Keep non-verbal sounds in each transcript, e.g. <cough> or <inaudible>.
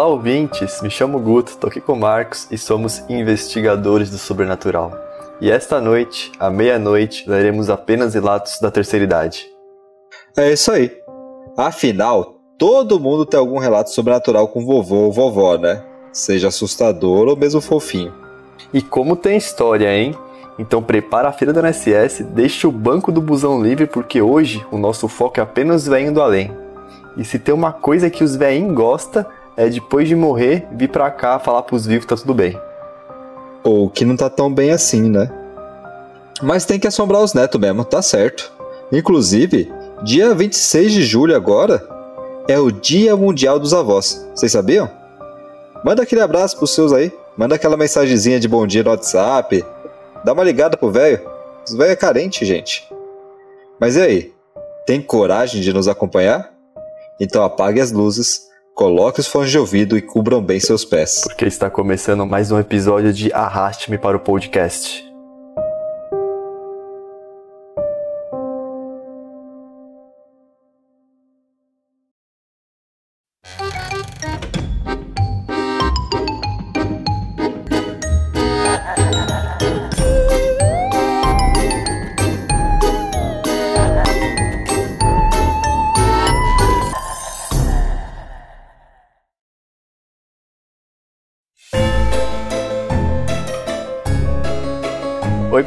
Olá, ouvintes! Me chamo Guto, tô aqui com o Marcos e somos investigadores do sobrenatural. E esta noite, à meia-noite, leremos apenas relatos da terceira idade. É isso aí. Afinal, todo mundo tem algum relato sobrenatural com vovô ou vovó, né? Seja assustador ou mesmo fofinho. E como tem história, hein? Então prepara a fila da NSS, deixa o banco do busão livre porque hoje o nosso foco é apenas vem do além. E se tem uma coisa que os veinhos gostam é depois de morrer vir pra cá falar pros vivos tá tudo bem. Ou que não tá tão bem assim, né? Mas tem que assombrar os netos mesmo, tá certo. Inclusive, dia 26 de julho agora é o Dia Mundial dos Avós. Vocês sabiam? Manda aquele abraço pros seus aí. Manda aquela mensagenzinha de bom dia no WhatsApp. Dá uma ligada pro velho. Os velho é carente, gente. Mas e aí? Tem coragem de nos acompanhar? Então apague as luzes, coloque os fones de ouvido e cubram bem seus pés. Porque está começando mais um episódio de Arraste-me para o Podcast.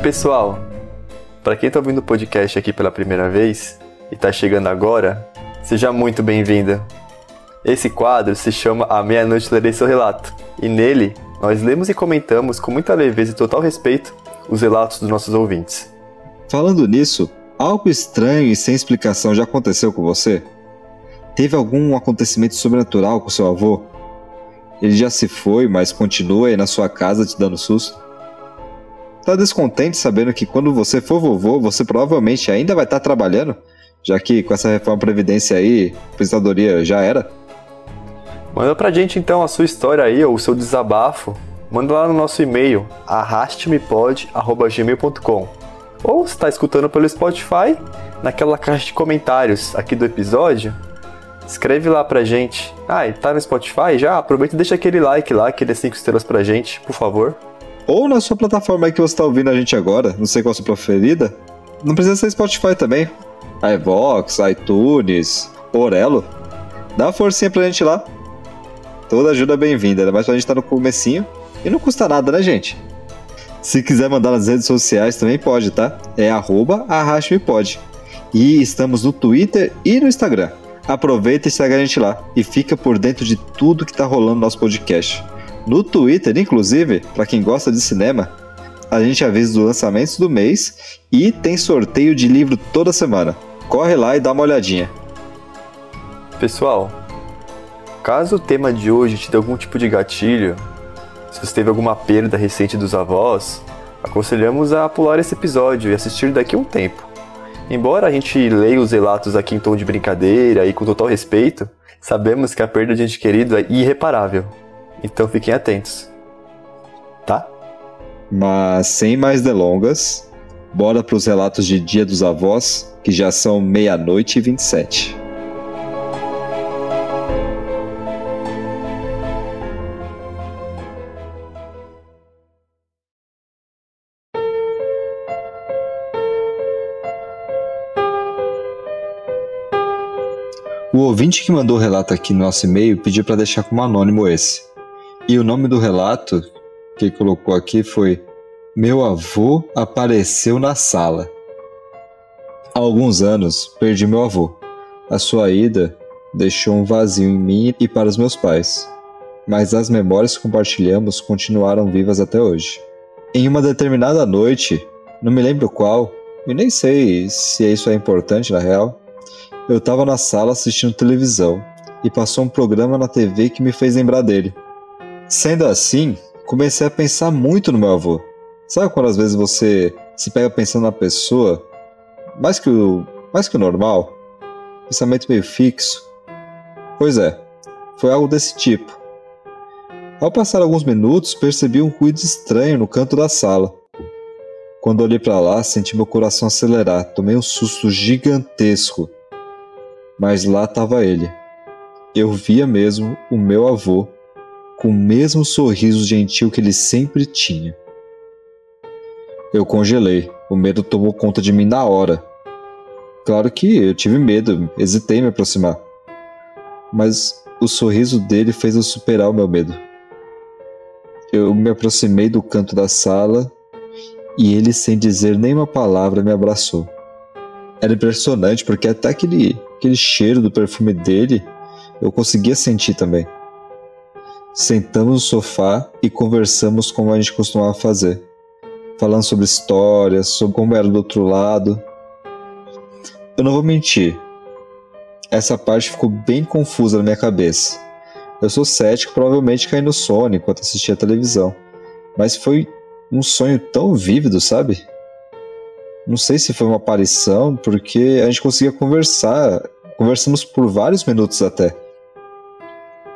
Pessoal! Para quem está ouvindo o podcast aqui pela primeira vez e está chegando agora, seja muito bem-vinda. Esse quadro se chama A Meia-Noite Lerei Seu Relato, e nele nós lemos e comentamos com muita leveza e total respeito os relatos dos nossos ouvintes. Falando nisso, algo estranho e sem explicação já aconteceu com você? Teve algum acontecimento sobrenatural com seu avô? Ele já se foi, mas continua aí na sua casa te dando susto? Tá descontente sabendo que quando você for vovô, você provavelmente ainda vai estar tá trabalhando? Já que com essa reforma Previdência aí, a aposentadoria já era? Manda pra gente então a sua história aí, ou o seu desabafo. Manda lá no nosso e-mail, arrastemepod.gmail.com Ou se está escutando pelo Spotify, naquela caixa de comentários aqui do episódio, escreve lá pra gente. Ah, e tá no Spotify já? Aproveita e deixa aquele like lá, aquele 5 estrelas pra gente, por favor ou na sua plataforma que você está ouvindo a gente agora, não sei qual a sua preferida. Não precisa ser Spotify também. iVox, iTunes, Orelo. Dá uma forcinha pra gente lá. Toda ajuda é bem-vinda, mais pra gente tá no comecinho. E não custa nada, né, gente? Se quiser mandar nas redes sociais também pode, tá? É arroba arrastmepod. E estamos no Twitter e no Instagram. Aproveita e segue a gente lá e fica por dentro de tudo que tá rolando no nosso podcast. No Twitter, inclusive, para quem gosta de cinema, a gente avisa os lançamentos do mês e tem sorteio de livro toda semana. Corre lá e dá uma olhadinha. Pessoal, caso o tema de hoje te dê algum tipo de gatilho, se você teve alguma perda recente dos avós, aconselhamos a pular esse episódio e assistir daqui a um tempo. Embora a gente leia os relatos aqui em tom de brincadeira e com total respeito, sabemos que a perda de ente querido é irreparável. Então fiquem atentos. Tá? Mas sem mais delongas, bora para os relatos de Dia dos Avós, que já são meia-noite e 27. O ouvinte que mandou o relato aqui no nosso e-mail pediu para deixar como anônimo esse. E o nome do relato que colocou aqui foi Meu avô apareceu na sala. Há alguns anos perdi meu avô. A sua ida deixou um vazio em mim e para os meus pais, mas as memórias que compartilhamos continuaram vivas até hoje. Em uma determinada noite, não me lembro qual, e nem sei se isso é importante na real, eu estava na sala assistindo televisão e passou um programa na TV que me fez lembrar dele. Sendo assim, comecei a pensar muito no meu avô. Sabe quando às vezes você se pega pensando na pessoa mais que o, mais que o normal? Pensamento meio fixo? Pois é, foi algo desse tipo. Ao passar alguns minutos, percebi um ruído estranho no canto da sala. Quando olhei para lá, senti meu coração acelerar, tomei um susto gigantesco. Mas lá estava ele. Eu via mesmo o meu avô com o mesmo sorriso gentil que ele sempre tinha. Eu congelei, o medo tomou conta de mim na hora. Claro que eu tive medo, hesitei em me aproximar. Mas o sorriso dele fez eu superar o meu medo. Eu me aproximei do canto da sala e ele, sem dizer nenhuma palavra, me abraçou. Era impressionante porque até aquele, aquele cheiro do perfume dele eu conseguia sentir também. Sentamos no sofá e conversamos como a gente costumava fazer, falando sobre histórias, sobre como era do outro lado. Eu não vou mentir, essa parte ficou bem confusa na minha cabeça. Eu sou cético, provavelmente caí no sono enquanto assistia a televisão, mas foi um sonho tão vívido, sabe? Não sei se foi uma aparição, porque a gente conseguia conversar, conversamos por vários minutos até.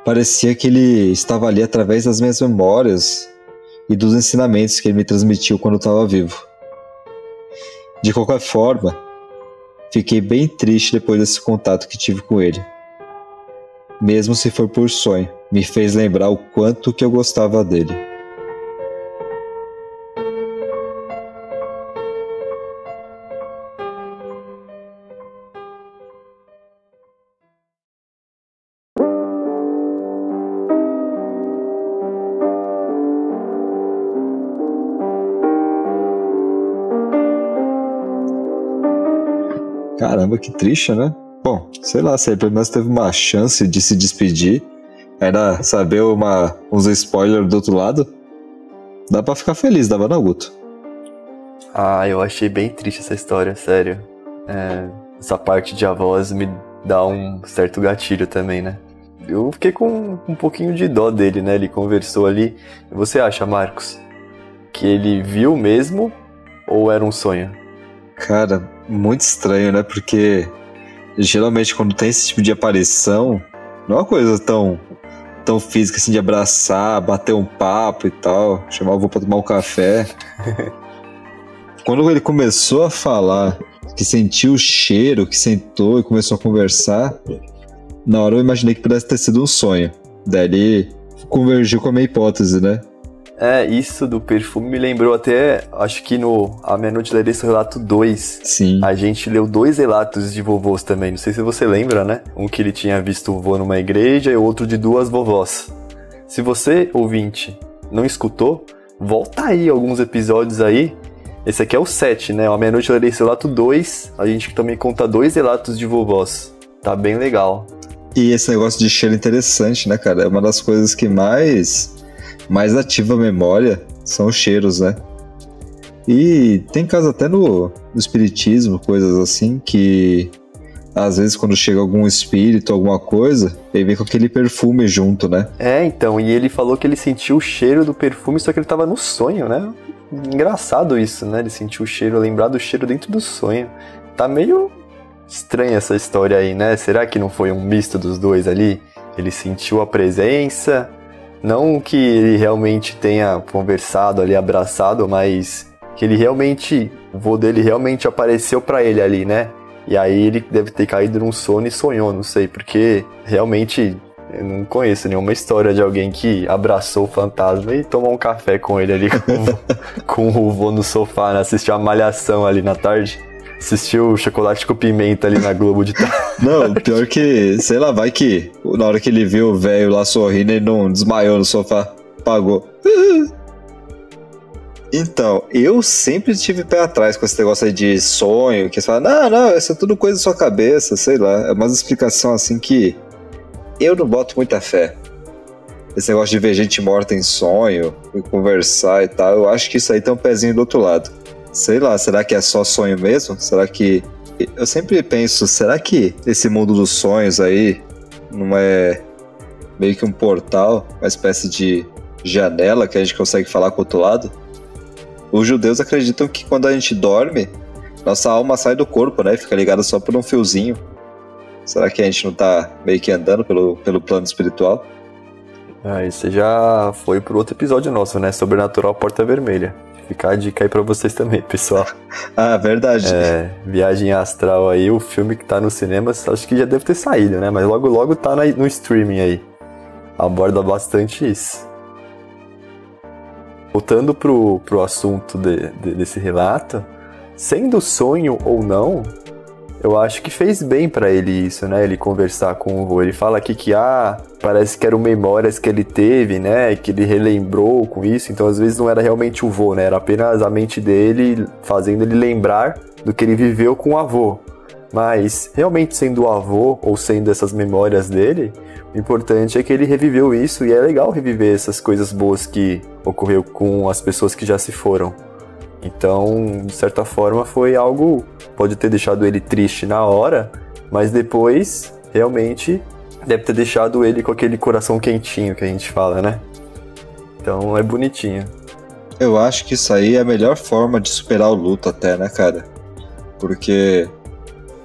Parecia que ele estava ali através das minhas memórias e dos ensinamentos que ele me transmitiu quando eu estava vivo. De qualquer forma, fiquei bem triste depois desse contato que tive com ele. Mesmo se for por sonho, me fez lembrar o quanto que eu gostava dele. Caramba, que triste, né? Bom, sei lá, se aí pelo menos teve uma chance de se despedir, era saber uma, uns spoilers do outro lado, dá pra ficar feliz, dava não, Guto? Ah, eu achei bem triste essa história, sério. É, essa parte de avós me dá um certo gatilho também, né? Eu fiquei com um pouquinho de dó dele, né? Ele conversou ali. Você acha, Marcos, que ele viu mesmo ou era um sonho? Cara, muito estranho, né? Porque geralmente quando tem esse tipo de aparição, não é uma coisa tão, tão física assim de abraçar, bater um papo e tal, chamar o avô pra tomar um café. <laughs> quando ele começou a falar que sentiu o cheiro, que sentou e começou a conversar, na hora eu imaginei que pudesse ter sido um sonho. Daí ele convergiu com a minha hipótese, né? É, isso do perfume me lembrou até, acho que no A Meia Noite Lerei Relato 2. Sim. A gente leu dois relatos de vovôs também, não sei se você lembra, né? Um que ele tinha visto o vô numa igreja e outro de duas vovós. Se você, ouvinte, não escutou, volta aí alguns episódios aí. Esse aqui é o 7, né? A Meia Noite Lerei Relato 2. A gente também conta dois relatos de vovós. Tá bem legal. E esse negócio de cheiro é interessante, né, cara? É uma das coisas que mais mais ativa a memória são os cheiros, né? E tem casos até no, no espiritismo, coisas assim, que às vezes quando chega algum espírito, alguma coisa, ele vem com aquele perfume junto, né? É, então, e ele falou que ele sentiu o cheiro do perfume, só que ele tava no sonho, né? Engraçado isso, né? Ele sentiu o cheiro, lembrar do cheiro dentro do sonho. Tá meio estranha essa história aí, né? Será que não foi um misto dos dois ali? Ele sentiu a presença, não que ele realmente tenha conversado ali, abraçado, mas que ele realmente, o vô dele realmente apareceu para ele ali, né? E aí ele deve ter caído num sono e sonhou, não sei, porque realmente eu não conheço nenhuma história de alguém que abraçou o fantasma e tomou um café com ele ali <laughs> com, com o vô no sofá, né? Assistiu a malhação ali na tarde assistiu Chocolate com Pimenta ali na Globo de tarde. <laughs> Não, pior que, sei lá, vai que na hora que ele viu o velho lá sorrindo, ele não desmaiou no sofá, pagou. <laughs> Então, eu sempre tive pé atrás com esse negócio aí de sonho, que você fala, não, não, isso é tudo coisa da sua cabeça, sei lá. É uma explicação assim que eu não boto muita fé. Esse negócio de ver gente morta em sonho, conversar e tal, eu acho que isso aí tem um pezinho do outro lado. Sei lá, será que é só sonho mesmo? Será que. Eu sempre penso, será que esse mundo dos sonhos aí não é meio que um portal, uma espécie de janela que a gente consegue falar com o outro lado? Os judeus acreditam que quando a gente dorme, nossa alma sai do corpo, né? Fica ligada só por um fiozinho. Será que a gente não tá meio que andando pelo, pelo plano espiritual? Ah, isso já foi pro outro episódio nosso, né? Sobrenatural Porta Vermelha. Ficar a dica aí pra vocês também, pessoal. <laughs> ah, verdade. É, Viagem Astral aí, o filme que tá nos cinemas, acho que já deve ter saído, né? Mas logo logo tá no streaming aí. aborda bastante isso. Voltando pro, pro assunto de, de, desse relato, sendo sonho ou não, eu acho que fez bem para ele isso, né? Ele conversar com o vô. Ele fala aqui que, ah, parece que eram memórias que ele teve, né? Que ele relembrou com isso. Então, às vezes, não era realmente o vô, né? Era apenas a mente dele fazendo ele lembrar do que ele viveu com o avô. Mas, realmente sendo o avô ou sendo essas memórias dele, o importante é que ele reviveu isso e é legal reviver essas coisas boas que ocorreu com as pessoas que já se foram. Então, de certa forma, foi algo pode ter deixado ele triste na hora, mas depois realmente deve ter deixado ele com aquele coração quentinho que a gente fala, né? Então é bonitinho. Eu acho que isso aí é a melhor forma de superar o luto até, né, cara? Porque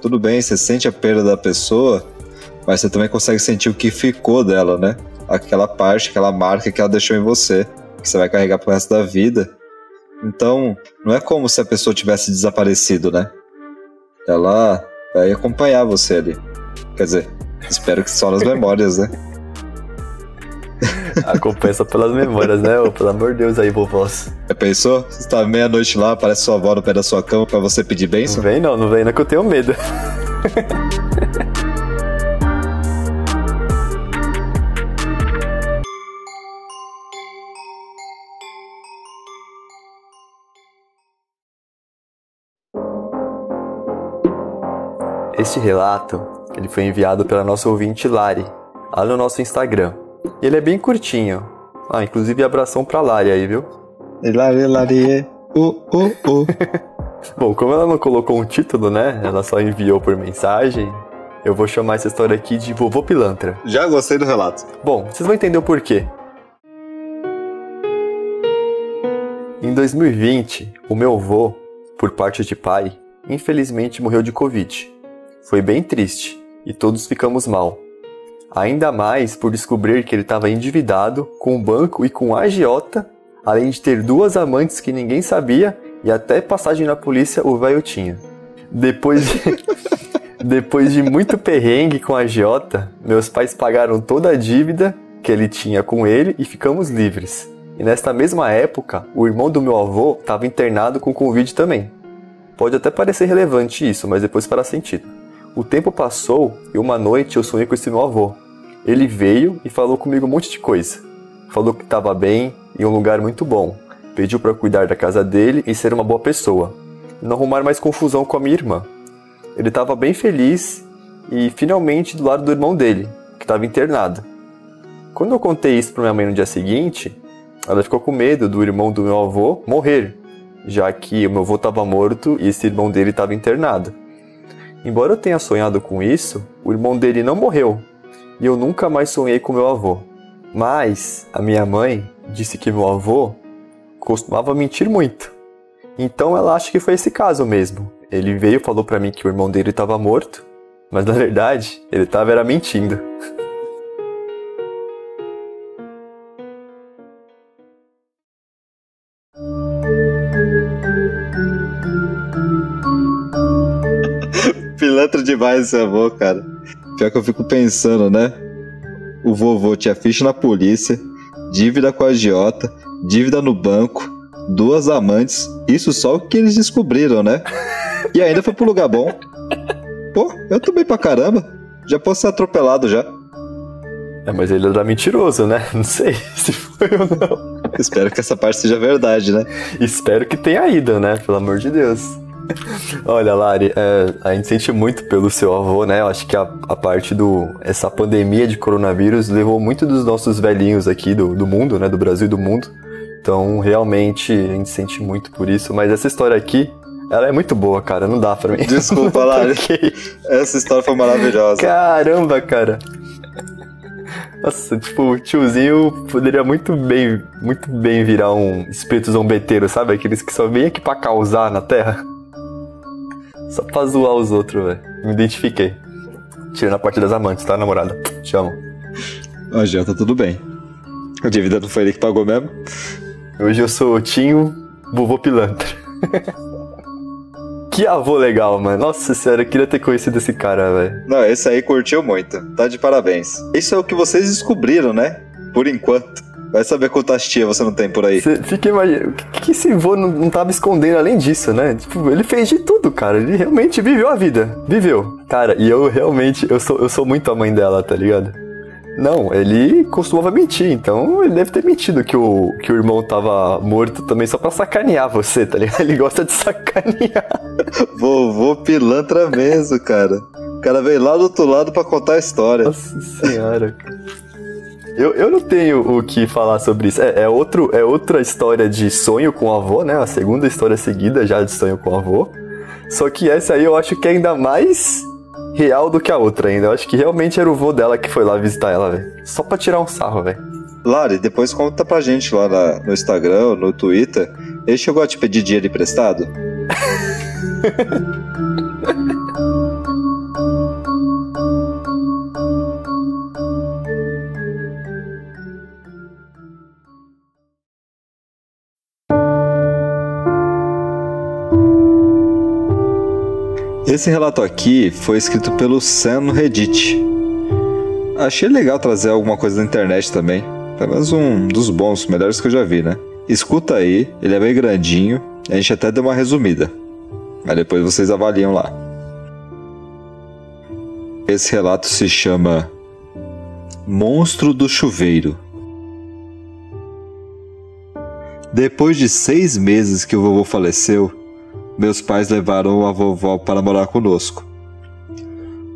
tudo bem, você sente a perda da pessoa, mas você também consegue sentir o que ficou dela, né? Aquela parte, aquela marca que ela deixou em você, que você vai carregar pro resto da vida. Então, não é como se a pessoa tivesse desaparecido, né? Ela vai acompanhar você ali. Quer dizer, espero que só nas <laughs> memórias, né? Acompanha só pelas memórias, né? Oh, pelo amor de Deus aí, vovós. Já pensou? Você tá meia-noite lá, aparece sua avó no pé da sua cama pra você pedir bênção? Não vem não, não vem não que eu tenho medo. <laughs> Este relato ele foi enviado pela nossa ouvinte Lari, lá no nosso Instagram. Ele é bem curtinho. Ah, inclusive abração pra Lari aí, viu? Lari, Lari, uh, uh, uh. Bom, como ela não colocou um título, né? Ela só enviou por mensagem. Eu vou chamar essa história aqui de Vovô Pilantra. Já gostei do relato. Bom, vocês vão entender o porquê. Em 2020, o meu avô, por parte de pai, infelizmente morreu de Covid. Foi bem triste e todos ficamos mal. Ainda mais por descobrir que ele estava endividado com o banco e com a agiota, além de ter duas amantes que ninguém sabia e até passagem na polícia o velho tinha. Depois de, <laughs> depois de muito perrengue com a agiota, meus pais pagaram toda a dívida que ele tinha com ele e ficamos livres. E nesta mesma época, o irmão do meu avô estava internado com Covid também. Pode até parecer relevante isso, mas depois fará sentido. O tempo passou e uma noite eu sonhei com esse meu avô. Ele veio e falou comigo um monte de coisa. Falou que estava bem, em um lugar muito bom. Pediu para cuidar da casa dele e ser uma boa pessoa. E não arrumar mais confusão com a minha irmã. Ele estava bem feliz e finalmente do lado do irmão dele, que estava internado. Quando eu contei isso para minha mãe no dia seguinte, ela ficou com medo do irmão do meu avô morrer, já que o meu avô estava morto e esse irmão dele estava internado. Embora eu tenha sonhado com isso, o irmão dele não morreu e eu nunca mais sonhei com meu avô. Mas a minha mãe disse que meu avô costumava mentir muito. Então ela acha que foi esse caso mesmo. Ele veio e falou para mim que o irmão dele estava morto, mas na verdade ele estava era mentindo. <laughs> pilantra demais esse avô, cara. Pior que eu fico pensando, né? O vovô tinha ficha na polícia, dívida com a agiota, dívida no banco, duas amantes, isso só o que eles descobriram, né? E ainda foi pro lugar bom. Pô, eu bem pra caramba. Já posso ser atropelado já. É, mas ele era mentiroso, né? Não sei <laughs> se foi ou não. Espero que essa parte seja verdade, né? Espero que tenha ido, né? Pelo amor de Deus. Olha, Lari, é, a gente sente muito pelo seu avô, né? Eu acho que a, a, parte do. Essa pandemia de coronavírus levou muito dos nossos velhinhos aqui do, do mundo, né? Do Brasil e do mundo. Então, realmente, a gente sente muito por isso. Mas essa história aqui, ela é muito boa, cara. Não dá pra mim. Desculpa, <laughs> Lari. essa história foi maravilhosa. Caramba, cara. Nossa, tipo, o tiozinho poderia muito bem, muito bem virar um espírito zombeteiro, sabe? Aqueles que só vêm aqui pra causar na Terra. Só pra zoar os outros, velho. Me identifiquei. Tirando a parte das amantes, tá, namorada? Te amo. Ah, já tá tudo bem. A dívida não foi ele que pagou mesmo? Hoje eu sou o Tinho Vovô Pilantra. <laughs> que avô legal, mano. Nossa senhora, eu queria ter conhecido esse cara, velho. Não, esse aí curtiu muito. Tá de parabéns. Isso é o que vocês descobriram, né? Por enquanto. Vai saber quantas tia você não tem por aí. Você fica imaginando. O que, que esse avô não, não tava escondendo além disso, né? Tipo, ele fez de tudo, cara. Ele realmente viveu a vida. Viveu. Cara, e eu realmente. Eu sou, eu sou muito a mãe dela, tá ligado? Não, ele costumava mentir, então ele deve ter mentido que o, que o irmão tava morto também só pra sacanear você, tá ligado? <laughs> Ele gosta de sacanear. Vovô pilantra mesmo, cara. O cara veio lá do outro lado pra contar a história. Nossa senhora. Eu, eu não tenho o que falar sobre isso. É, é, outro, é outra história de sonho com o avô, né? A segunda história seguida já de sonho com o avô. Só que essa aí eu acho que é ainda mais real do que a outra ainda. Eu acho que realmente era o vô dela que foi lá visitar ela, velho. Só pra tirar um sarro, velho. Lari, depois conta pra gente lá na, no Instagram, no Twitter. Ele chegou a te pedir dinheiro emprestado? <laughs> Esse relato aqui foi escrito pelo Sam no Reddit. Achei legal trazer alguma coisa da internet também. Pelo menos um dos bons, melhores que eu já vi, né? Escuta aí, ele é bem grandinho, a gente até deu uma resumida. Aí depois vocês avaliam lá. Esse relato se chama Monstro do Chuveiro. Depois de seis meses que o vovô faleceu, meus pais levaram a vovó para morar conosco.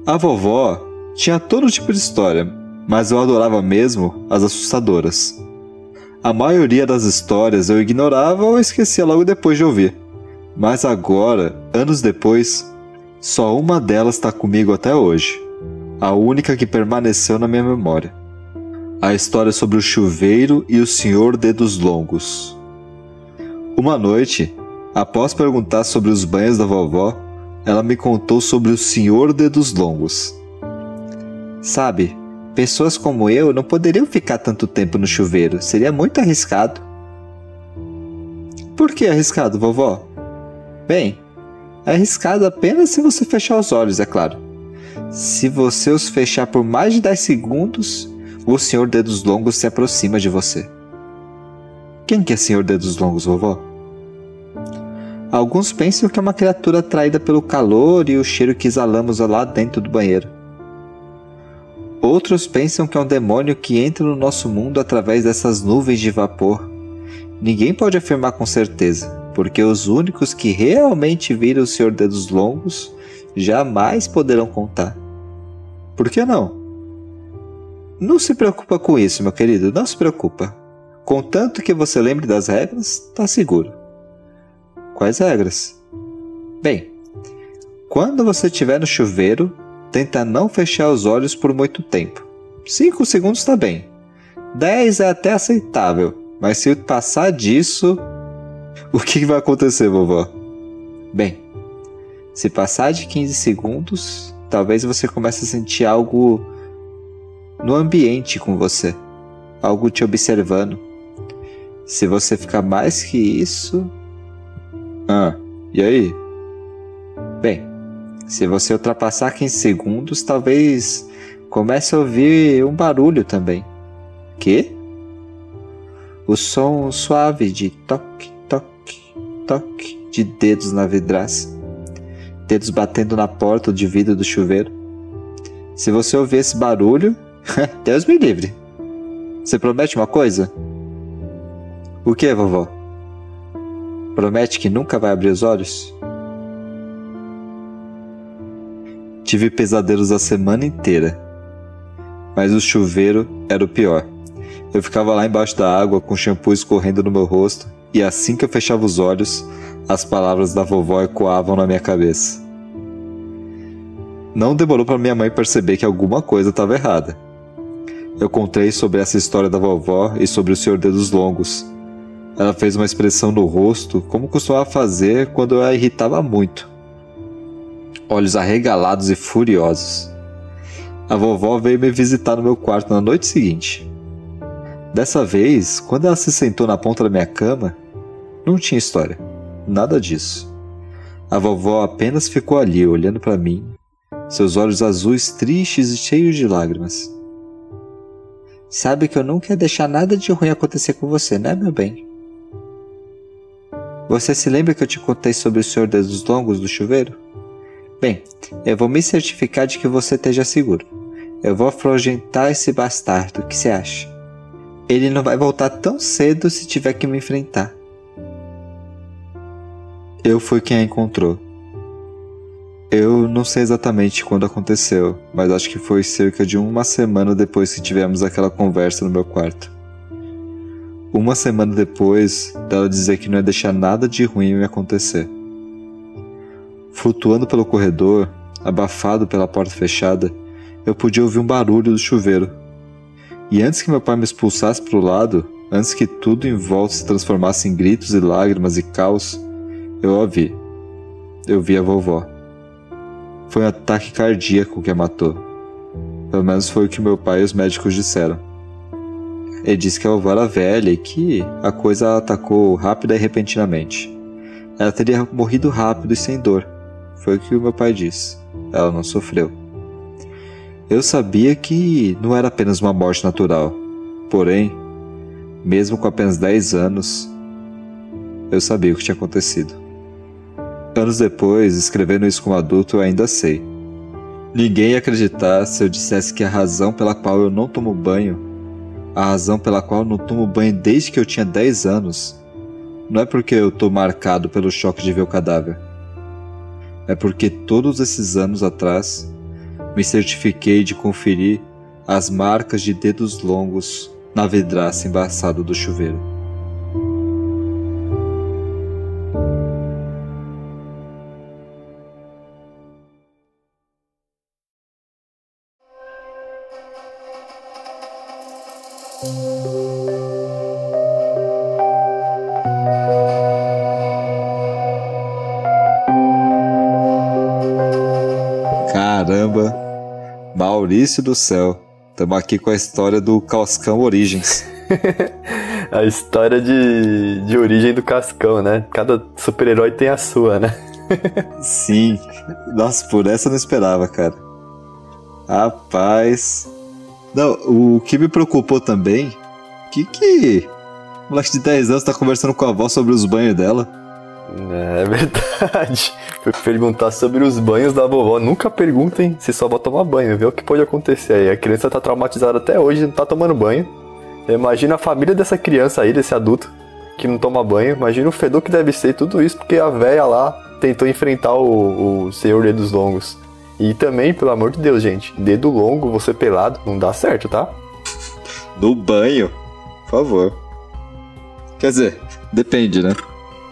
A vovó tinha todo tipo de história, mas eu adorava mesmo as assustadoras. A maioria das histórias eu ignorava ou esquecia logo depois de ouvir. Mas agora, anos depois, só uma delas está comigo até hoje. A única que permaneceu na minha memória. A história sobre o chuveiro e o senhor dedos longos. Uma noite, Após perguntar sobre os banhos da vovó, ela me contou sobre o Senhor Dedos Longos. Sabe, pessoas como eu não poderiam ficar tanto tempo no chuveiro, seria muito arriscado. Por que arriscado, vovó? Bem, é arriscado apenas se você fechar os olhos, é claro. Se você os fechar por mais de 10 segundos, o Senhor Dedos Longos se aproxima de você. Quem que é Senhor Dedos Longos, vovó? Alguns pensam que é uma criatura atraída pelo calor e o cheiro que exalamos lá dentro do banheiro. Outros pensam que é um demônio que entra no nosso mundo através dessas nuvens de vapor. Ninguém pode afirmar com certeza, porque os únicos que realmente viram o Senhor Dedos Longos jamais poderão contar. Por que não? Não se preocupa com isso, meu querido, não se preocupa. Contanto que você lembre das regras, tá seguro. Quais regras? Bem, quando você estiver no chuveiro, tenta não fechar os olhos por muito tempo. 5 segundos está bem. 10 é até aceitável, mas se passar disso, <laughs> o que vai acontecer, vovó? Bem, se passar de 15 segundos, talvez você comece a sentir algo no ambiente com você, algo te observando. Se você ficar mais que isso, ah, e aí? Bem, se você ultrapassar 15 segundos, talvez comece a ouvir um barulho também. Que? O som suave de toque, toque, toque de dedos na vidraça. Dedos batendo na porta de vidro do chuveiro. Se você ouvir esse barulho, <laughs> Deus me livre. Você promete uma coisa? O que, vovó? Promete que nunca vai abrir os olhos? Tive pesadelos a semana inteira, mas o chuveiro era o pior. Eu ficava lá embaixo da água com shampoo escorrendo no meu rosto e assim que eu fechava os olhos, as palavras da vovó ecoavam na minha cabeça. Não demorou para minha mãe perceber que alguma coisa estava errada. Eu contei sobre essa história da vovó e sobre o Senhor Dedos Longos, ela fez uma expressão no rosto, como costumava fazer quando eu a irritava muito. Olhos arregalados e furiosos. A vovó veio me visitar no meu quarto na noite seguinte. Dessa vez, quando ela se sentou na ponta da minha cama, não tinha história. Nada disso. A vovó apenas ficou ali, olhando para mim, seus olhos azuis tristes e cheios de lágrimas. Sabe que eu não quero deixar nada de ruim acontecer com você, né, meu bem? Você se lembra que eu te contei sobre o Senhor dos Longos do chuveiro? Bem, eu vou me certificar de que você esteja seguro. Eu vou afrogentar esse bastardo, o que você acha? Ele não vai voltar tão cedo se tiver que me enfrentar. Eu fui quem a encontrou. Eu não sei exatamente quando aconteceu, mas acho que foi cerca de uma semana depois que tivemos aquela conversa no meu quarto. Uma semana depois dela dizer que não ia deixar nada de ruim me acontecer. Flutuando pelo corredor, abafado pela porta fechada, eu podia ouvir um barulho do chuveiro. E antes que meu pai me expulsasse para o lado, antes que tudo em volta se transformasse em gritos e lágrimas e caos, eu ouvi. Eu vi a vovó. Foi um ataque cardíaco que a matou. Pelo menos foi o que meu pai e os médicos disseram. Ele disse que a vovó era velha e que a coisa a atacou rápida e repentinamente. Ela teria morrido rápido e sem dor. Foi o que o meu pai disse. Ela não sofreu. Eu sabia que não era apenas uma morte natural. Porém, mesmo com apenas 10 anos, eu sabia o que tinha acontecido. Anos depois, escrevendo isso como adulto, eu ainda sei. Ninguém ia acreditar se eu dissesse que a razão pela qual eu não tomo banho, a razão pela qual não tomo banho desde que eu tinha 10 anos, não é porque eu tô marcado pelo choque de ver o cadáver. É porque todos esses anos atrás me certifiquei de conferir as marcas de dedos longos na vidraça embaçada do chuveiro. Maurício do céu, estamos aqui com a história do Cascão Origens. <laughs> a história de, de origem do Cascão, né? Cada super-herói tem a sua, né? <laughs> Sim, nossa, por essa eu não esperava, cara. Rapaz, não, o que me preocupou também, que que o moleque de 10 anos tá conversando com a avó sobre os banhos dela? Verdade. Foi perguntar sobre os banhos da vovó. Nunca perguntem se sua avó toma banho, vê o que pode acontecer aí. A criança tá traumatizada até hoje, não tá tomando banho. Imagina a família dessa criança aí, desse adulto, que não toma banho. Imagina o fedor que deve ser tudo isso, porque a véia lá tentou enfrentar o, o Senhor Dedos Longos. E também, pelo amor de Deus, gente, dedo longo, você pelado, não dá certo, tá? No banho, por favor. Quer dizer, depende, né?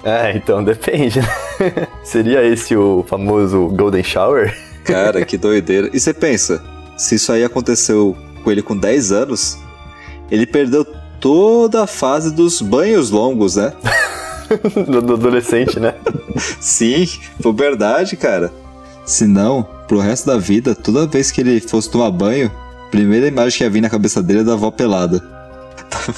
É, então depende. Né? <laughs> Seria esse o famoso Golden Shower? <laughs> Cara, que doideira. E você pensa, se isso aí aconteceu com ele com 10 anos, ele perdeu toda a fase dos banhos longos, né? <laughs> do, do adolescente, né? Sim, verdade, cara. Se não, pro resto da vida, toda vez que ele fosse tomar banho, a primeira imagem que ia vir na cabeça dele é da avó pelada.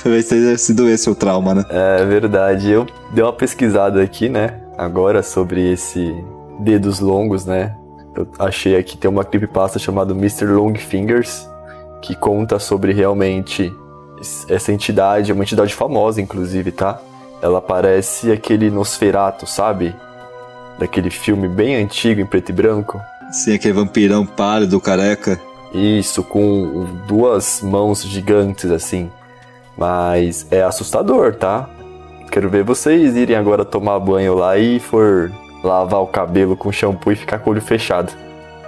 Talvez tenha sido esse o trauma, né? É verdade. Eu dei uma pesquisada aqui, né? Agora sobre esse dedos longos, né? Eu achei aqui tem uma creepypasta chamada Mr. Long Fingers que conta sobre realmente essa entidade, uma entidade famosa, inclusive, tá? Ela parece aquele Nosferato, sabe? Daquele filme bem antigo em preto e branco. Sim, aquele vampirão pálido, careca. Isso, com duas mãos gigantes assim. Mas é assustador, tá? Quero ver vocês irem agora tomar banho lá e for lavar o cabelo com shampoo e ficar com o olho fechado.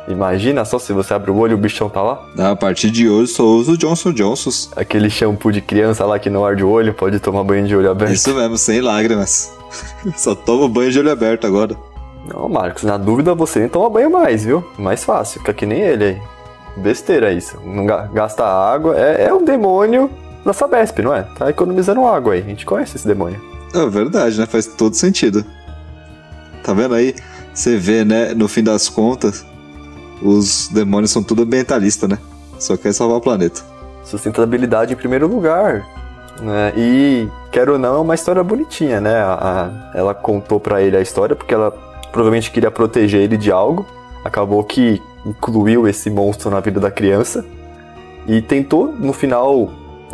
Imagina só se você abre o olho e o bichão tá lá. A partir de hoje só uso Johnson Johnsons. Aquele shampoo de criança lá que não arde o olho, pode tomar banho de olho aberto. Isso mesmo, sem lágrimas. <laughs> só tomo banho de olho aberto agora. Não, Marcos, na dúvida você nem toma banho mais, viu? Mais fácil, fica que nem ele aí. Besteira isso. Não gasta água. É, é um demônio na Sabesp, não é? Tá economizando água aí. A gente conhece esse demônio. É verdade, né? Faz todo sentido. Tá vendo aí? Você vê, né? No fim das contas, os demônios são tudo ambientalista, né? Só quer salvar o planeta. Sustentabilidade em primeiro lugar. Né? E, quero ou não, é uma história bonitinha, né? A, a, ela contou para ele a história porque ela provavelmente queria proteger ele de algo. Acabou que incluiu esse monstro na vida da criança e tentou, no final,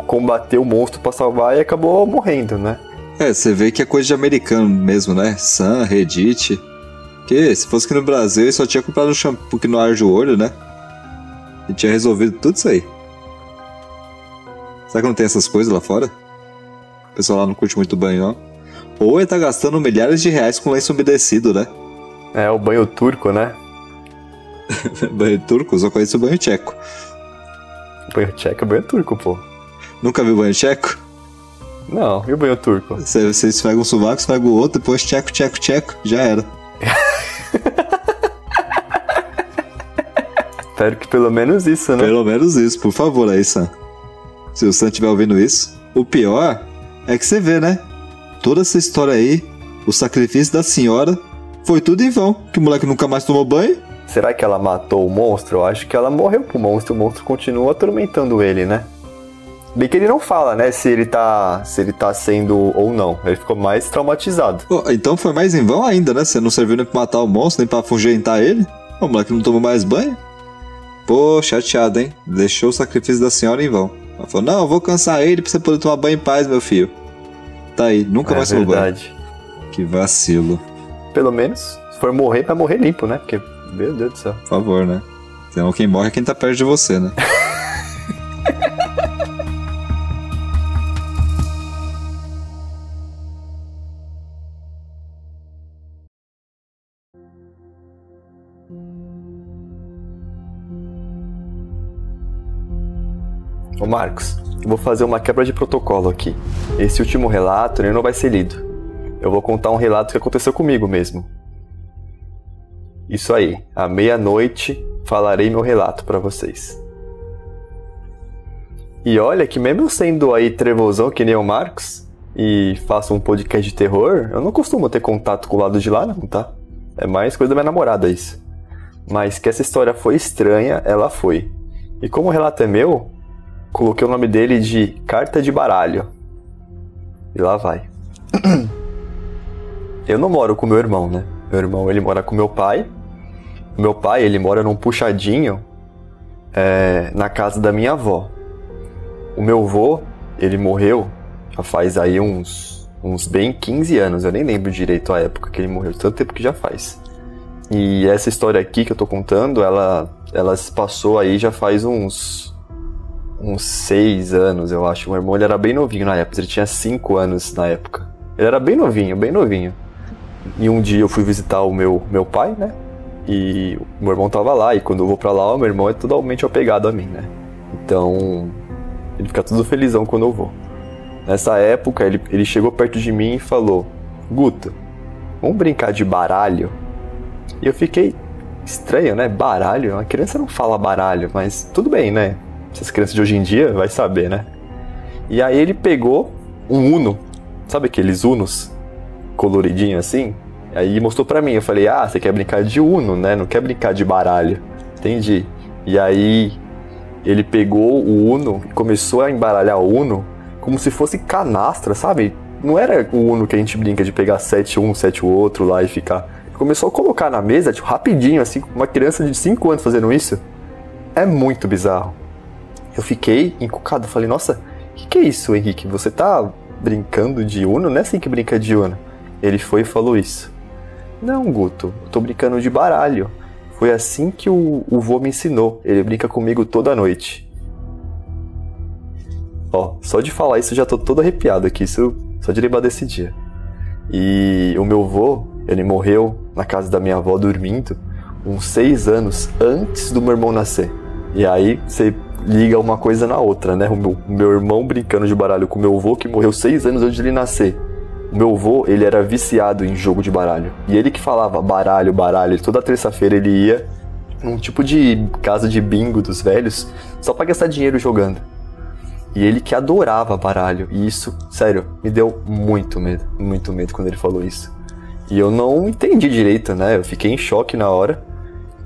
combater o monstro para salvar e acabou morrendo, né? É, você vê que é coisa de americano mesmo, né? Sam, Reddit. Que se fosse aqui no Brasil, ele só tinha comprado um shampoo que não arde o olho, né? E tinha resolvido tudo isso aí. Será que não tem essas coisas lá fora? O pessoal lá não curte muito banho, não. Ou ele tá gastando milhares de reais com lenço umedecido, né? É, o banho turco, né? <laughs> banho turco? Só conheço o banho tcheco. Banho tcheco é banho turco, pô. Nunca viu banho tcheco? Não, e o banho turco? Você, você esfrega um sovaco, esfrega o outro, depois tcheco, tcheco, tcheco, já era. <laughs> Espero que pelo menos isso, né? Pelo menos isso, por favor, aí, Sam. Se o Sam estiver ouvindo isso. O pior é que você vê, né? Toda essa história aí, o sacrifício da senhora, foi tudo em vão. Que o moleque nunca mais tomou banho. Será que ela matou o monstro? Eu acho que ela morreu pro monstro. O monstro continua atormentando ele, né? Bem que ele não fala, né, se ele tá, se ele tá sendo ou não. Ele ficou mais traumatizado. Então foi mais em vão ainda, né? Você não serviu nem pra matar o monstro, nem pra afugentar ele. O moleque não tomou mais banho. Pô, chateado, hein? Deixou o sacrifício da senhora em vão. Ela falou, não, eu vou cansar ele pra você poder tomar banho em paz, meu filho. Tá aí, nunca é mais tomou verdade. banho. Que vacilo. Pelo menos, se for morrer, vai morrer limpo, né? Porque, meu Deus do céu. Por favor, né? Então quem morre é quem tá perto de você, né? <laughs> Marcos, eu vou fazer uma quebra de protocolo aqui. Esse último relato ele não vai ser lido. Eu vou contar um relato que aconteceu comigo mesmo. Isso aí, à meia-noite falarei meu relato para vocês. E olha que mesmo sendo aí trevosão que nem o Marcos e faço um podcast de terror, eu não costumo ter contato com o lado de lá não, tá? É mais coisa da minha namorada isso. Mas que essa história foi estranha, ela foi. E como o relato é meu, coloquei o nome dele de Carta de Baralho. E lá vai. <clears throat> Eu não moro com meu irmão, né? Meu irmão, ele mora com meu pai. Meu pai, ele mora num puxadinho é, na casa da minha avó. O meu avô, ele morreu já faz aí uns, uns bem 15 anos. Eu nem lembro direito a época que ele morreu, tanto tempo que já faz. E essa história aqui que eu tô contando, ela, ela se passou aí já faz uns uns seis anos, eu acho. O meu irmão ele era bem novinho na época, ele tinha cinco anos na época. Ele era bem novinho, bem novinho. E um dia eu fui visitar o meu, meu pai, né? E o meu irmão tava lá, e quando eu vou pra lá, o meu irmão é totalmente apegado a mim, né? Então, ele fica tudo felizão quando eu vou. Nessa época, ele, ele chegou perto de mim e falou: Guto, vamos brincar de baralho? E eu fiquei estranho, né? Baralho? Uma criança não fala baralho, mas tudo bem, né? Essas crianças de hoje em dia vai saber, né? E aí ele pegou um Uno, sabe aqueles Unos coloridinho assim? Aí mostrou para mim, eu falei: "Ah, você quer brincar de Uno, né? Não quer brincar de baralho". Entendi. E aí ele pegou o Uno e começou a embaralhar o Uno como se fosse canastra, sabe? Não era o Uno que a gente brinca de pegar sete um, sete o outro lá e ficar. Começou a colocar na mesa, tipo, rapidinho, assim, uma criança de 5 anos fazendo isso. É muito bizarro eu fiquei encucado. Falei, nossa, o que, que, é isso, Henrique? Você tá brincando de Uno? Não é assim que brinca de Uno. Ele foi e falou isso. Não, Guto, eu tô brincando de baralho. Foi assim que o, o vô me ensinou. Ele brinca comigo toda noite. Ó, só de falar isso já tô todo arrepiado aqui, isso só de lembrar desse dia. E o meu vô, ele morreu na casa da minha avó dormindo uns seis anos antes do meu irmão nascer. E aí você liga uma coisa na outra, né? O meu, meu irmão brincando de baralho com meu avô, que morreu seis anos antes de ele nascer. O meu avô, ele era viciado em jogo de baralho. E ele que falava baralho, baralho. Toda terça-feira ele ia num tipo de casa de bingo dos velhos, só para gastar dinheiro jogando. E ele que adorava baralho. E isso, sério, me deu muito medo, muito medo quando ele falou isso. E eu não entendi direito, né? Eu fiquei em choque na hora.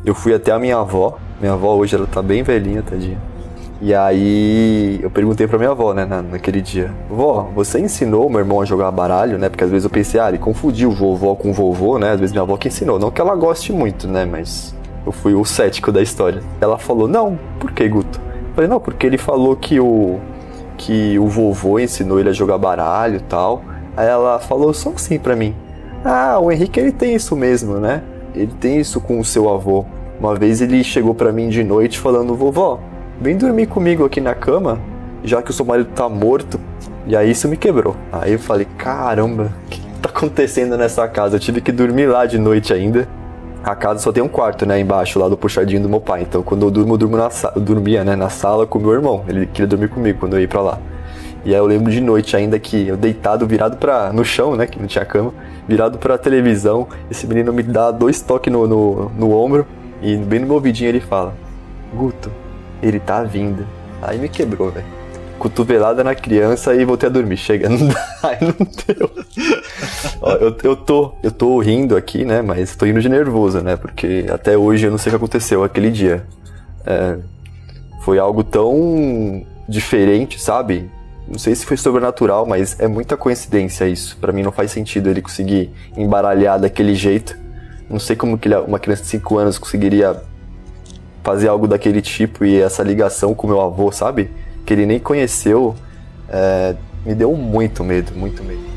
Eu fui até a minha avó. Minha avó hoje ela tá bem velhinha, tadinha. E aí eu perguntei pra minha avó, né, na, naquele dia. Vó, você ensinou meu irmão a jogar baralho, né? Porque às vezes eu pensei, ah, ele confundiu vovó com vovô, né? Às vezes minha avó que ensinou. Não que ela goste muito, né? Mas eu fui o cético da história. Ela falou, não, por que, Guto? Eu falei, não, porque ele falou que o, que o vovô ensinou ele a jogar baralho e tal. Aí ela falou só assim pra mim. Ah, o Henrique ele tem isso mesmo, né? Ele tem isso com o seu avô. Uma vez ele chegou para mim de noite falando, vovó, vem dormir comigo aqui na cama, já que o seu marido tá morto. E aí isso me quebrou. Aí eu falei, caramba, o que tá acontecendo nessa casa? Eu tive que dormir lá de noite ainda. A casa só tem um quarto, né, embaixo, lá do puxadinho do meu pai. Então quando eu durmo, eu, durmo na dormia, né, na sala com meu irmão. Ele queria dormir comigo quando eu ia pra lá. E aí eu lembro de noite ainda que eu deitado, virado para no chão, né, que não tinha cama, virado pra televisão, esse menino me dá dois toques no, no, no ombro e bem no meu ouvidinho ele fala: Guto, ele tá vindo. Aí me quebrou, velho. Cotovelada na criança e voltei a dormir. Chega, <laughs> não dá, aí não deu. Ó, eu, eu, tô, eu tô rindo aqui, né? Mas tô rindo de nervoso, né? Porque até hoje eu não sei o que aconteceu aquele dia. É, foi algo tão diferente, sabe? Não sei se foi sobrenatural, mas é muita coincidência isso. Para mim não faz sentido ele conseguir embaralhar daquele jeito. Não sei como que uma criança de 5 anos conseguiria fazer algo daquele tipo e essa ligação com meu avô, sabe? Que ele nem conheceu, é, me deu muito medo, muito medo.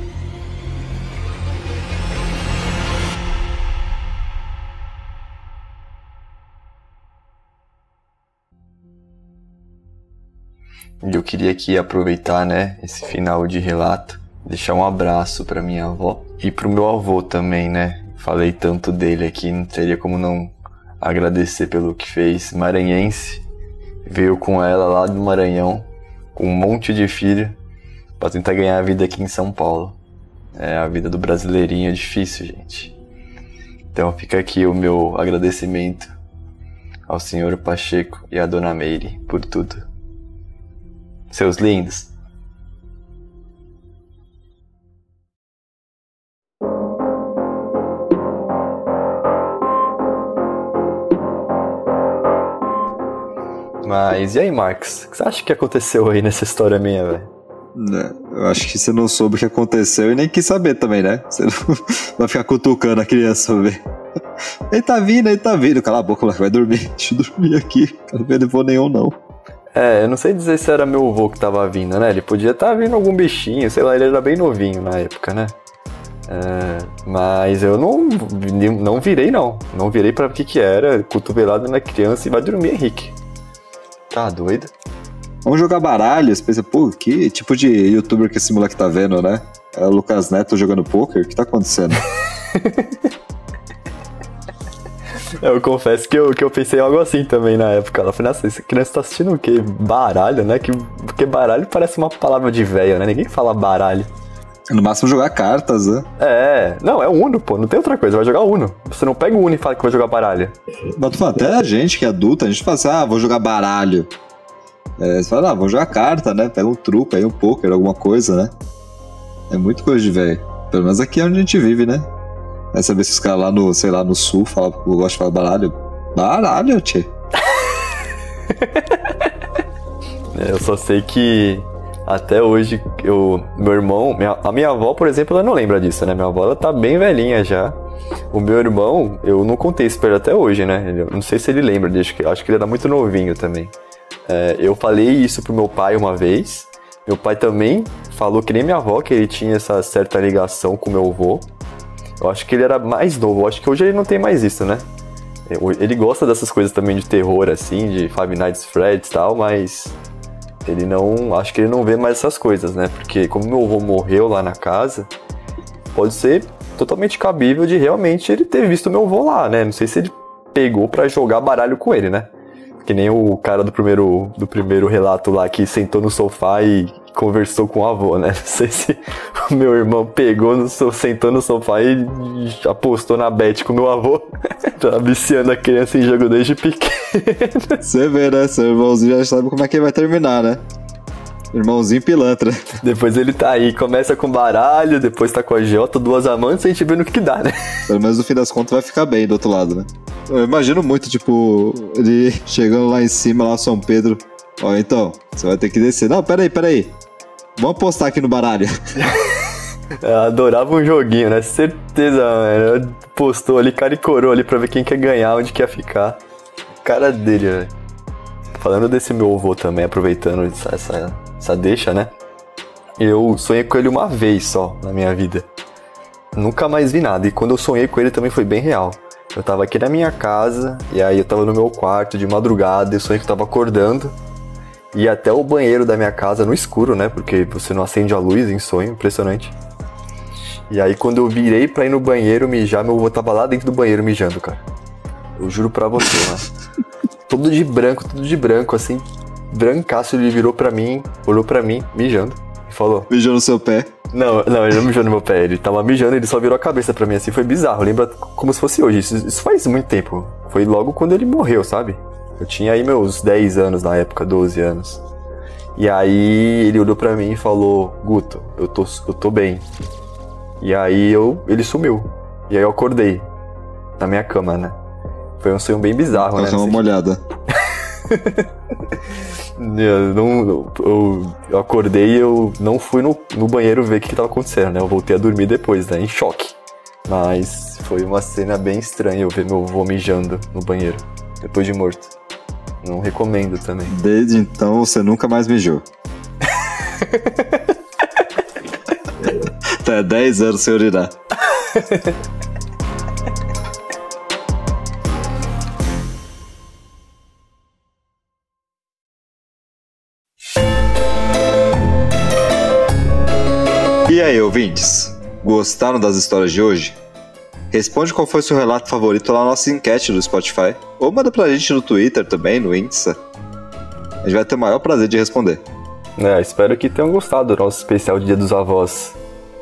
E eu queria aqui aproveitar, né, esse final de relato, deixar um abraço para minha avó e pro meu avô também, né? Falei tanto dele aqui, não teria como não agradecer pelo que fez. Maranhense, veio com ela lá do Maranhão, com um monte de filho, para tentar ganhar a vida aqui em São Paulo. É, a vida do brasileirinho é difícil, gente. Então fica aqui o meu agradecimento ao senhor Pacheco e à dona Meire por tudo. Seus lindos. Mas e aí, Marcos? O que você acha que aconteceu aí nessa história minha, velho? Né, eu acho que você não soube o que aconteceu e nem quis saber também, né? Você não <laughs> vai ficar cutucando a criança, ver. Ele tá vindo, ele tá vindo. Cala a boca, vai dormir. <laughs> Deixa eu dormir aqui. Quero ver vou nenhum, não. É, eu não sei dizer se era meu avô que tava vindo, né? Ele podia estar tá vindo algum bichinho, sei lá, ele era bem novinho na época, né? É, mas eu não, não virei, não. Não virei para o que que era, cotovelado na criança e vai dormir, Henrique. Tá doido? Vamos jogar baralho. Você pensa, pô, que tipo de youtuber que esse moleque tá vendo, né? É o Lucas Neto jogando poker? O que tá acontecendo? <laughs> eu confesso que eu, que eu pensei algo assim também na época. Ela falou, nossa, essa criança tá assistindo o quê? Baralho, né? Que, porque baralho parece uma palavra de velho, né? Ninguém fala baralho. No máximo jogar cartas, né? É, não, é Uno, pô, não tem outra coisa, vai jogar Uno. Você não pega o Uno e fala que vai jogar baralho. Mas tu fala, até a gente que é adulta, a gente fala assim, ah, vou jogar baralho. É, você fala, ah, vou jogar carta, né? Pega um truco aí, um poker, alguma coisa, né? É muito coisa de velho. Pelo menos aqui é onde a gente vive, né? É saber se os caras lá no, sei lá, no sul falam, eu gosto de falar baralho. Baralho, tchê. <laughs> é, eu só sei que até hoje, eu, meu irmão, minha, a minha avó, por exemplo, ela não lembra disso, né? Minha avó, ela tá bem velhinha já. O meu irmão, eu não contei isso pra ele até hoje, né? Eu não sei se ele lembra, acho que, acho que ele era muito novinho também. É, eu falei isso pro meu pai uma vez. Meu pai também falou que nem minha avó, que ele tinha essa certa ligação com meu avô. Eu acho que ele era mais novo, eu acho que hoje ele não tem mais isso, né? Ele gosta dessas coisas também de terror, assim, de Five Nights Freddy's e tal, mas ele não. Acho que ele não vê mais essas coisas, né? Porque como meu avô morreu lá na casa, pode ser totalmente cabível de realmente ele ter visto meu avô lá, né? Não sei se ele pegou para jogar baralho com ele, né? Que nem o cara do primeiro, do primeiro relato lá que sentou no sofá e conversou com o avô, né? <laughs> Não sei se o meu irmão pegou, no, sentou no sofá e apostou na bet com o meu avô. <laughs> tá viciando a criança em jogo desde pequeno. Você vê, né? Seu irmãozinho já sabe como é que vai terminar, né? Irmãozinho pilantra. <laughs> Depois ele tá aí, começa com baralho, depois tá com a Jota, duas amantes, a gente vê no que, que dá, né? Pelo menos no fim das contas vai ficar bem do outro lado, né? Eu imagino muito, tipo, ele chegando lá em cima, lá São Pedro, Ó, então, você vai ter que descer. Não, peraí, peraí. Vamos apostar aqui no baralho. <laughs> Eu adorava um joguinho, né? Certeza, mano. Postou ali, cara e coroa ali pra ver quem quer ganhar, onde quer ficar. Cara dele, velho. Falando desse meu avô também, aproveitando essa, essa, essa deixa, né? Eu sonhei com ele uma vez só na minha vida. Nunca mais vi nada. E quando eu sonhei com ele também foi bem real. Eu tava aqui na minha casa, e aí eu tava no meu quarto de madrugada, e eu sonhei que eu tava acordando. E até o banheiro da minha casa no escuro, né? Porque você não acende a luz em sonho, impressionante. E aí quando eu virei pra ir no banheiro mijar, meu avô tava lá dentro do banheiro mijando, cara. Eu juro pra você, né? <laughs> Tudo de branco, tudo de branco, assim. Brancaço, ele virou pra mim, olhou pra mim, mijando. E falou. Mijou no seu pé. Não, não, ele não mijou no meu pé, ele tava mijando, ele só virou a cabeça pra mim, assim, foi bizarro. Lembra como se fosse hoje. Isso, isso faz muito tempo. Foi logo quando ele morreu, sabe? Eu tinha aí meus 10 anos na época, 12 anos. E aí ele olhou pra mim e falou, Guto, eu tô, eu tô bem. E aí eu, ele sumiu. E aí eu acordei na minha cama, né? Foi um sonho bem bizarro, né? Dá uma olhada. <laughs> Eu, não, eu, eu acordei e eu não fui no, no banheiro ver o que, que tava acontecendo, né? Eu voltei a dormir depois, né? Em choque. Mas foi uma cena bem estranha eu ver meu avô mijando no banheiro, depois de morto. Não recomendo também. Desde então você nunca mais mijou. <laughs> tá 10 anos sem urinar. E aí, ouvintes? Gostaram das histórias de hoje? Responde qual foi seu relato favorito lá na nossa enquete do Spotify. Ou manda pra gente no Twitter também, no Insta. A gente vai ter o maior prazer de responder. É, espero que tenham gostado do nosso especial de Dia dos Avós.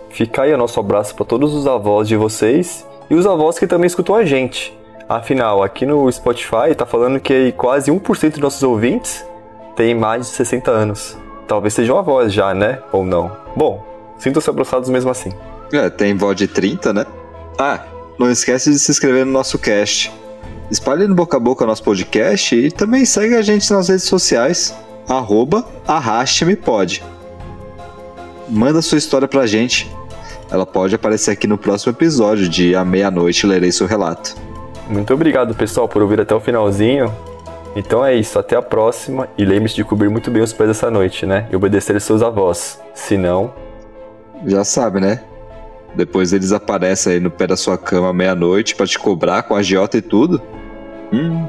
Fica aí o nosso abraço para todos os avós de vocês e os avós que também escutam a gente. Afinal, aqui no Spotify tá falando que quase 1% dos nossos ouvintes tem mais de 60 anos. Talvez sejam avós já, né? Ou não. Bom, sintam-se abraçados mesmo assim. É, tem vó de 30, né? Ah, não esquece de se inscrever no nosso cast. Espalhe no boca a boca o nosso podcast e também segue a gente nas redes sociais, arroba arraste-me-pode. Manda sua história pra gente. Ela pode aparecer aqui no próximo episódio de A Meia-Noite Lerei Seu Relato. Muito obrigado, pessoal, por ouvir até o finalzinho. Então é isso, até a próxima e lembre-se de cobrir muito bem os pés essa noite, né? E obedecer aos seus avós. Se não, Já sabe, né? Depois eles aparecem aí no pé da sua cama meia-noite pra te cobrar com a agiota e tudo. Hum.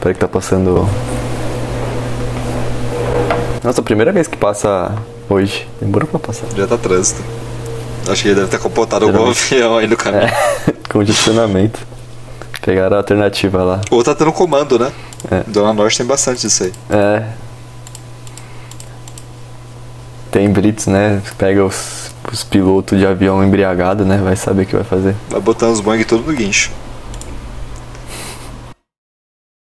Peraí que tá passando. Nossa, a primeira vez que passa hoje. Demorou pra passar. Já tá trânsito. Acho que ele deve ter compotado algum avião aí no caminho. É, <laughs> congestionamento. Pegaram a alternativa lá. Ou tá tendo comando, né? É. Dona Norte tem bastante disso aí. É. Tem Brits, né? Pega os, os pilotos de avião embriagado, né? Vai saber o que vai fazer. Vai botando os Boeing tudo no guincho.